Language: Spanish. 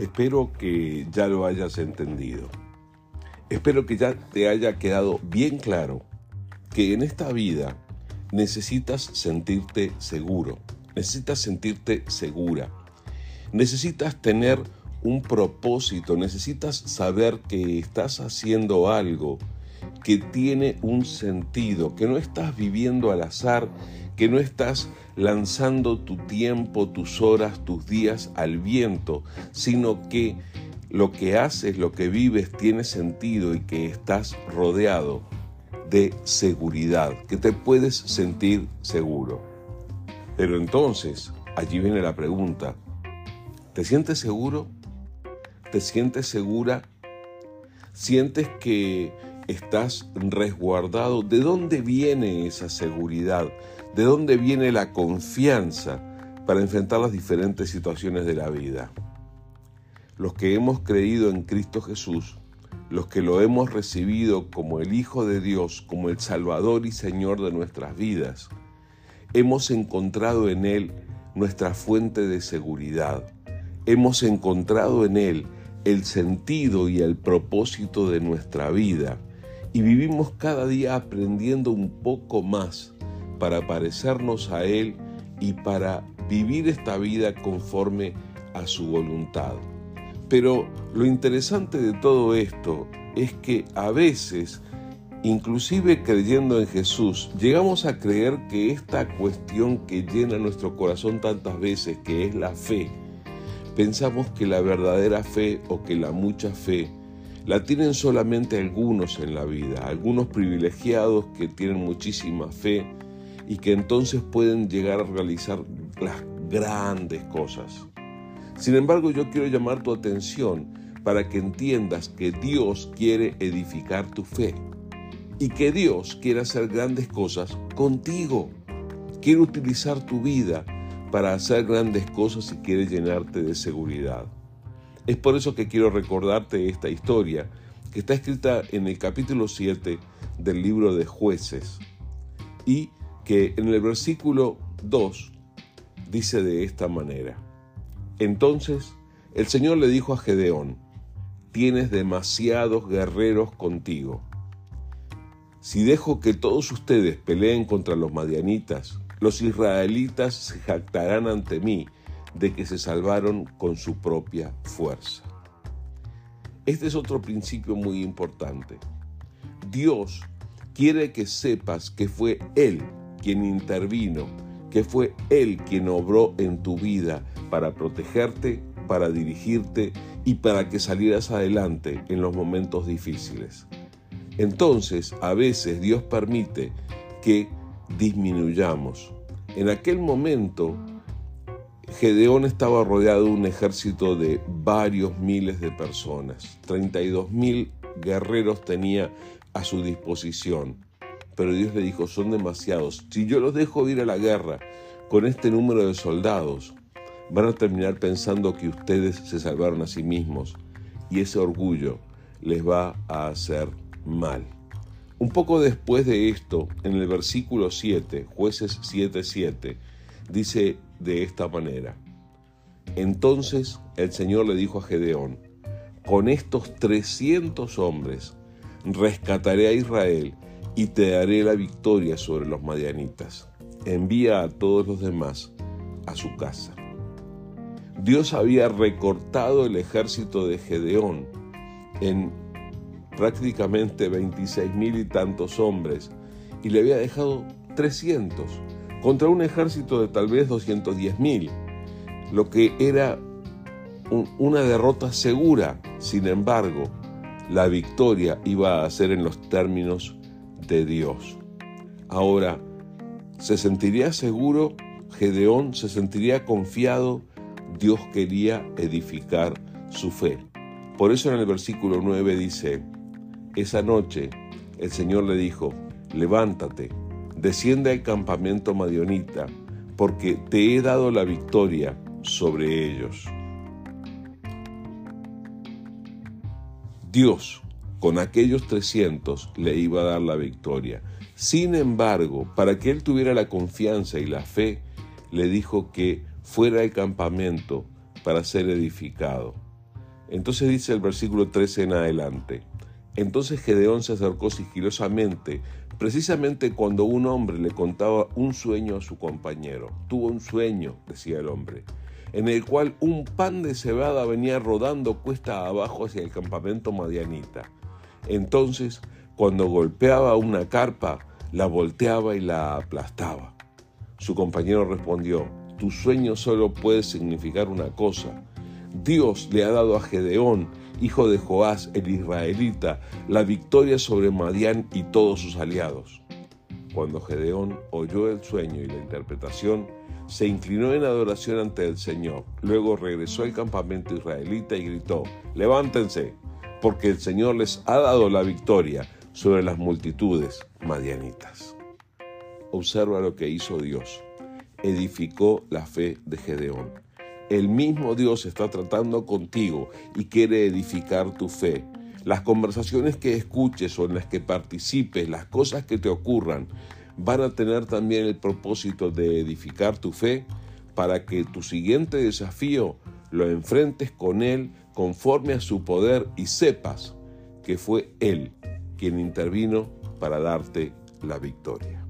Espero que ya lo hayas entendido. Espero que ya te haya quedado bien claro que en esta vida necesitas sentirte seguro, necesitas sentirte segura, necesitas tener un propósito, necesitas saber que estás haciendo algo que tiene un sentido, que no estás viviendo al azar, que no estás lanzando tu tiempo, tus horas, tus días al viento, sino que lo que haces, lo que vives tiene sentido y que estás rodeado de seguridad, que te puedes sentir seguro. Pero entonces, allí viene la pregunta, ¿te sientes seguro? ¿Te sientes segura? ¿Sientes que estás resguardado? ¿De dónde viene esa seguridad? ¿De dónde viene la confianza para enfrentar las diferentes situaciones de la vida? Los que hemos creído en Cristo Jesús, los que lo hemos recibido como el Hijo de Dios, como el Salvador y Señor de nuestras vidas, hemos encontrado en Él nuestra fuente de seguridad. Hemos encontrado en Él el sentido y el propósito de nuestra vida y vivimos cada día aprendiendo un poco más para parecernos a Él y para vivir esta vida conforme a su voluntad. Pero lo interesante de todo esto es que a veces, inclusive creyendo en Jesús, llegamos a creer que esta cuestión que llena nuestro corazón tantas veces, que es la fe, pensamos que la verdadera fe o que la mucha fe la tienen solamente algunos en la vida, algunos privilegiados que tienen muchísima fe y que entonces pueden llegar a realizar las grandes cosas. Sin embargo, yo quiero llamar tu atención para que entiendas que Dios quiere edificar tu fe y que Dios quiere hacer grandes cosas contigo. Quiere utilizar tu vida para hacer grandes cosas y quiere llenarte de seguridad. Es por eso que quiero recordarte esta historia que está escrita en el capítulo 7 del libro de jueces y que en el versículo 2 dice de esta manera. Entonces el Señor le dijo a Gedeón, tienes demasiados guerreros contigo. Si dejo que todos ustedes peleen contra los madianitas, los israelitas se jactarán ante mí de que se salvaron con su propia fuerza. Este es otro principio muy importante. Dios quiere que sepas que fue Él quien intervino, que fue Él quien obró en tu vida para protegerte, para dirigirte y para que salieras adelante en los momentos difíciles. Entonces, a veces Dios permite que disminuyamos. En aquel momento, Gedeón estaba rodeado de un ejército de varios miles de personas. 32 mil guerreros tenía a su disposición. Pero Dios le dijo, son demasiados. Si yo los dejo ir a la guerra con este número de soldados, van a terminar pensando que ustedes se salvaron a sí mismos y ese orgullo les va a hacer mal. Un poco después de esto, en el versículo 7, jueces 7:7, dice de esta manera, entonces el Señor le dijo a Gedeón, con estos 300 hombres rescataré a Israel y te daré la victoria sobre los madianitas. Envía a todos los demás a su casa. Dios había recortado el ejército de Gedeón en prácticamente 26 mil y tantos hombres y le había dejado 300 contra un ejército de tal vez 210 mil, lo que era una derrota segura. Sin embargo, la victoria iba a ser en los términos de Dios. Ahora, ¿se sentiría seguro? Gedeón se sentiría confiado. Dios quería edificar su fe. Por eso en el versículo 9 dice, esa noche el Señor le dijo, levántate, desciende al campamento madionita, porque te he dado la victoria sobre ellos. Dios, con aquellos 300, le iba a dar la victoria. Sin embargo, para que él tuviera la confianza y la fe, le dijo que fuera al campamento para ser edificado. Entonces dice el versículo 13 en adelante. Entonces Gedeón se acercó sigilosamente, precisamente cuando un hombre le contaba un sueño a su compañero. Tuvo un sueño, decía el hombre, en el cual un pan de cebada venía rodando cuesta abajo hacia el campamento madianita. Entonces, cuando golpeaba una carpa, la volteaba y la aplastaba. Su compañero respondió, tu sueño solo puede significar una cosa. Dios le ha dado a Gedeón, hijo de Joás el israelita, la victoria sobre Madián y todos sus aliados. Cuando Gedeón oyó el sueño y la interpretación, se inclinó en adoración ante el Señor. Luego regresó al campamento israelita y gritó, levántense, porque el Señor les ha dado la victoria sobre las multitudes madianitas. Observa lo que hizo Dios. Edificó la fe de Gedeón. El mismo Dios está tratando contigo y quiere edificar tu fe. Las conversaciones que escuches o en las que participes, las cosas que te ocurran, van a tener también el propósito de edificar tu fe para que tu siguiente desafío lo enfrentes con Él conforme a su poder y sepas que fue Él quien intervino para darte la victoria.